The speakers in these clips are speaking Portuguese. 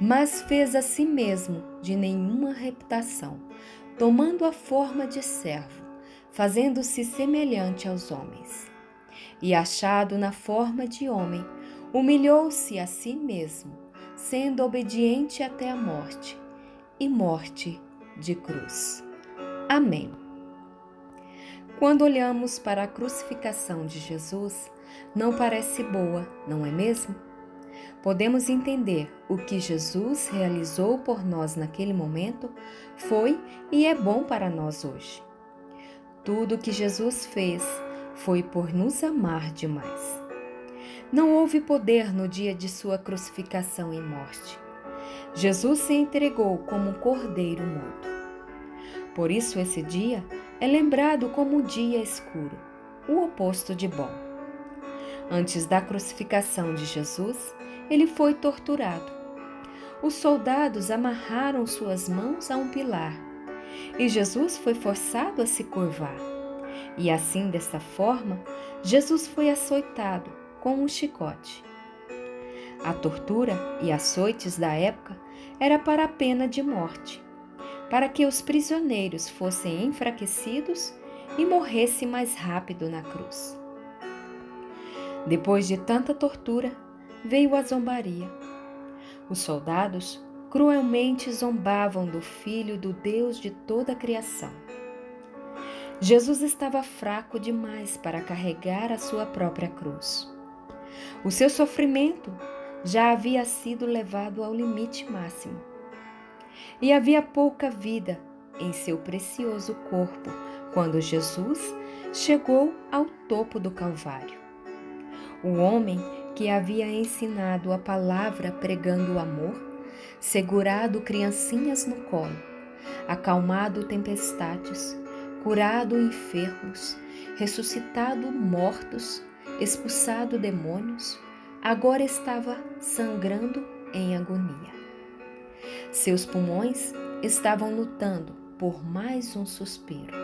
mas fez a si mesmo de nenhuma reputação, tomando a forma de servo, fazendo-se semelhante aos homens. E achado na forma de homem, humilhou-se a si mesmo, sendo obediente até a morte, e morte de cruz. Amém. Quando olhamos para a crucificação de Jesus, não parece boa, não é mesmo? Podemos entender o que Jesus realizou por nós naquele momento foi e é bom para nós hoje. Tudo o que Jesus fez foi por nos amar demais. Não houve poder no dia de sua crucificação e morte. Jesus se entregou como um cordeiro mudo. Por isso, esse dia é lembrado como um dia escuro, o oposto de bom. Antes da crucificação de Jesus, ele foi torturado. Os soldados amarraram suas mãos a um pilar e Jesus foi forçado a se curvar. E assim, dessa forma, Jesus foi açoitado com um chicote. A tortura e açoites da época era para a pena de morte, para que os prisioneiros fossem enfraquecidos e morressem mais rápido na cruz. Depois de tanta tortura, veio a zombaria. Os soldados cruelmente zombavam do Filho do Deus de toda a criação. Jesus estava fraco demais para carregar a sua própria cruz. O seu sofrimento já havia sido levado ao limite máximo. E havia pouca vida em seu precioso corpo quando Jesus chegou ao topo do Calvário. O homem que havia ensinado a palavra pregando o amor, segurado criancinhas no colo, acalmado tempestades, curado enfermos, ressuscitado mortos, expulsado demônios, agora estava sangrando em agonia. Seus pulmões estavam lutando por mais um suspiro.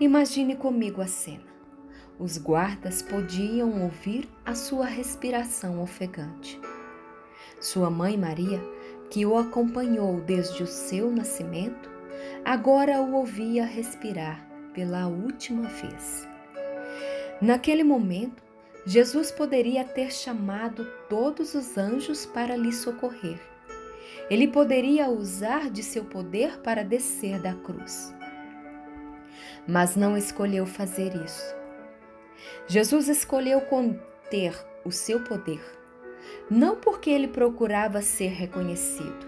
Imagine comigo a cena. Os guardas podiam ouvir a sua respiração ofegante. Sua mãe Maria, que o acompanhou desde o seu nascimento, agora o ouvia respirar pela última vez. Naquele momento, Jesus poderia ter chamado todos os anjos para lhe socorrer. Ele poderia usar de seu poder para descer da cruz. Mas não escolheu fazer isso. Jesus escolheu conter o seu poder, não porque ele procurava ser reconhecido,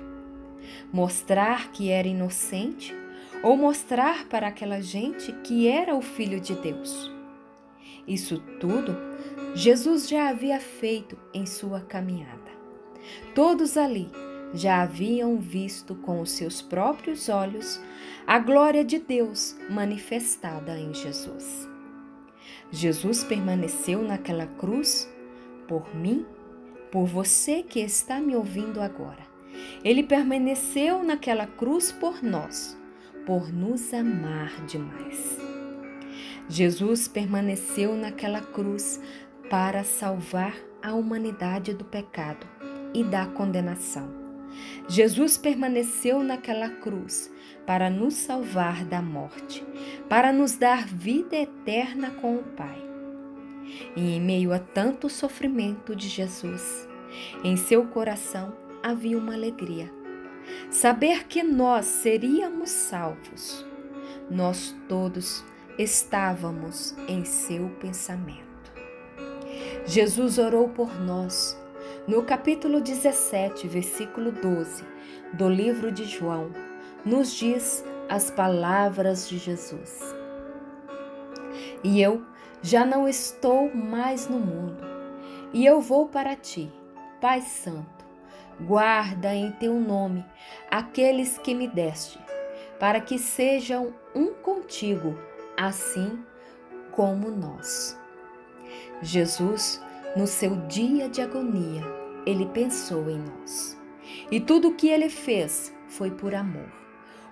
mostrar que era inocente ou mostrar para aquela gente que era o Filho de Deus. Isso tudo Jesus já havia feito em sua caminhada. Todos ali já haviam visto com os seus próprios olhos a glória de Deus manifestada em Jesus. Jesus permaneceu naquela cruz por mim, por você que está me ouvindo agora. Ele permaneceu naquela cruz por nós, por nos amar demais. Jesus permaneceu naquela cruz para salvar a humanidade do pecado e da condenação. Jesus permaneceu naquela cruz para nos salvar da morte, para nos dar vida eterna com o Pai. E em meio a tanto sofrimento de Jesus, em seu coração havia uma alegria. Saber que nós seríamos salvos. Nós todos estávamos em seu pensamento. Jesus orou por nós. No capítulo 17, versículo 12 do livro de João, nos diz as palavras de Jesus. E eu já não estou mais no mundo, e eu vou para ti, Pai Santo. guarda em teu nome aqueles que me deste, para que sejam um contigo, assim como nós. Jesus, no seu dia de agonia, ele pensou em nós. E tudo o que ele fez foi por amor.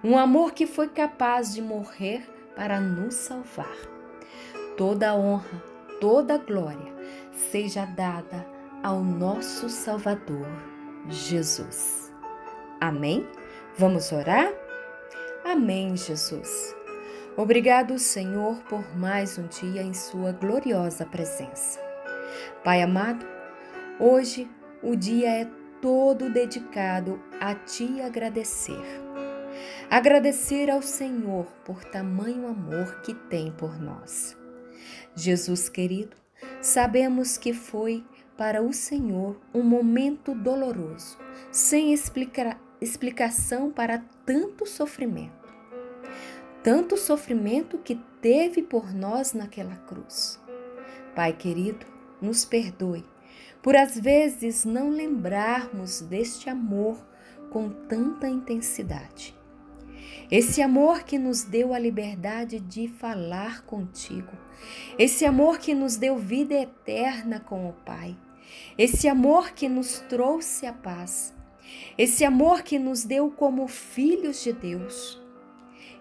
Um amor que foi capaz de morrer para nos salvar. Toda honra, toda glória seja dada ao nosso Salvador, Jesus. Amém? Vamos orar? Amém, Jesus. Obrigado, Senhor, por mais um dia em Sua gloriosa presença. Pai amado, hoje o dia é todo dedicado a Te agradecer. Agradecer ao Senhor por tamanho amor que tem por nós. Jesus querido, sabemos que foi para o Senhor um momento doloroso, sem explicar, explicação para tanto sofrimento. Tanto sofrimento que teve por nós naquela cruz. Pai querido, nos perdoe. Por às vezes não lembrarmos deste amor com tanta intensidade. Esse amor que nos deu a liberdade de falar contigo, esse amor que nos deu vida eterna com o Pai, esse amor que nos trouxe a paz, esse amor que nos deu como filhos de Deus,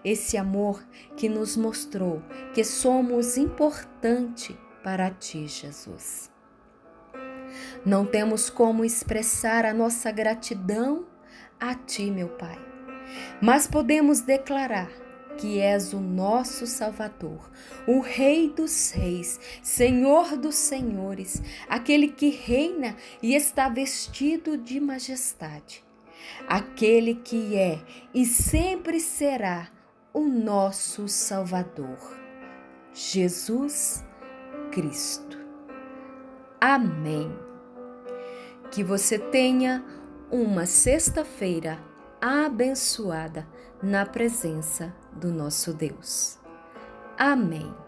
esse amor que nos mostrou que somos importante para ti, Jesus. Não temos como expressar a nossa gratidão a ti, meu Pai, mas podemos declarar que és o nosso Salvador, o Rei dos Reis, Senhor dos Senhores, aquele que reina e está vestido de majestade, aquele que é e sempre será o nosso Salvador, Jesus Cristo. Amém. Que você tenha uma sexta-feira abençoada na presença do nosso Deus. Amém.